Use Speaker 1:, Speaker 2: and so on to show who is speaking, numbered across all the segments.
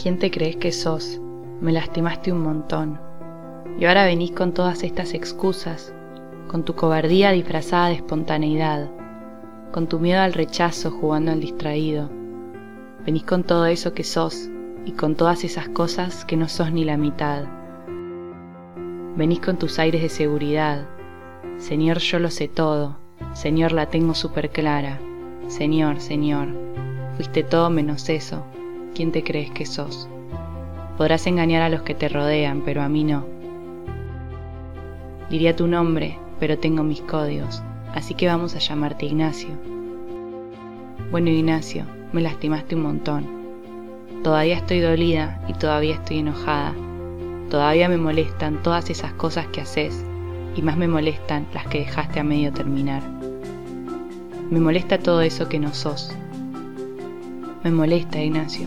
Speaker 1: ¿Quién te crees que sos? Me lastimaste un montón. Y ahora venís con todas estas excusas, con tu cobardía disfrazada de espontaneidad, con tu miedo al rechazo jugando al distraído. Venís con todo eso que sos y con todas esas cosas que no sos ni la mitad. Venís con tus aires de seguridad. Señor, yo lo sé todo. Señor, la tengo súper clara. Señor, Señor, fuiste todo menos eso. ¿Quién te crees que sos? Podrás engañar a los que te rodean, pero a mí no. Diría tu nombre, pero tengo mis códigos, así que vamos a llamarte Ignacio. Bueno, Ignacio, me lastimaste un montón. Todavía estoy dolida y todavía estoy enojada. Todavía me molestan todas esas cosas que haces y más me molestan las que dejaste a medio terminar. Me molesta todo eso que no sos. Me molesta, Ignacio.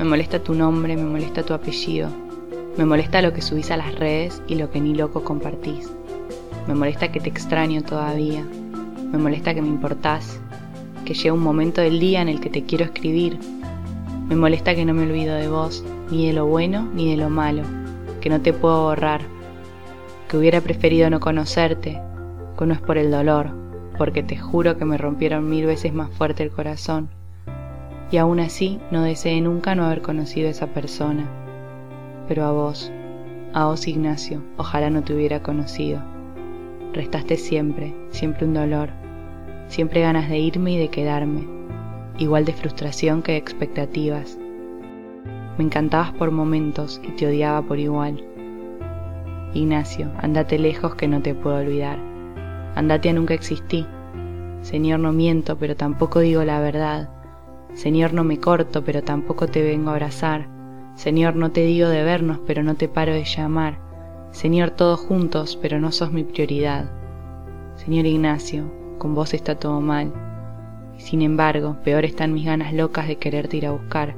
Speaker 1: Me molesta tu nombre, me molesta tu apellido. Me molesta lo que subís a las redes y lo que ni loco compartís. Me molesta que te extraño todavía. Me molesta que me importás. Que llega un momento del día en el que te quiero escribir. Me molesta que no me olvido de vos, ni de lo bueno ni de lo malo. Que no te puedo borrar. Que hubiera preferido no conocerte. Que no es por el dolor, porque te juro que me rompieron mil veces más fuerte el corazón y aún así no deseé nunca no haber conocido a esa persona. Pero a vos, a vos Ignacio, ojalá no te hubiera conocido. Restaste siempre, siempre un dolor, siempre ganas de irme y de quedarme, igual de frustración que de expectativas. Me encantabas por momentos y te odiaba por igual. Ignacio, andate lejos que no te puedo olvidar. Andate a nunca existí. Señor, no miento, pero tampoco digo la verdad Señor, no me corto, pero tampoco te vengo a abrazar. Señor, no te digo de vernos, pero no te paro de llamar. Señor, todos juntos, pero no sos mi prioridad. Señor Ignacio, con vos está todo mal. sin embargo, peor están mis ganas locas de quererte ir a buscar.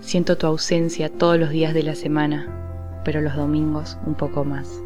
Speaker 1: Siento tu ausencia todos los días de la semana, pero los domingos un poco más.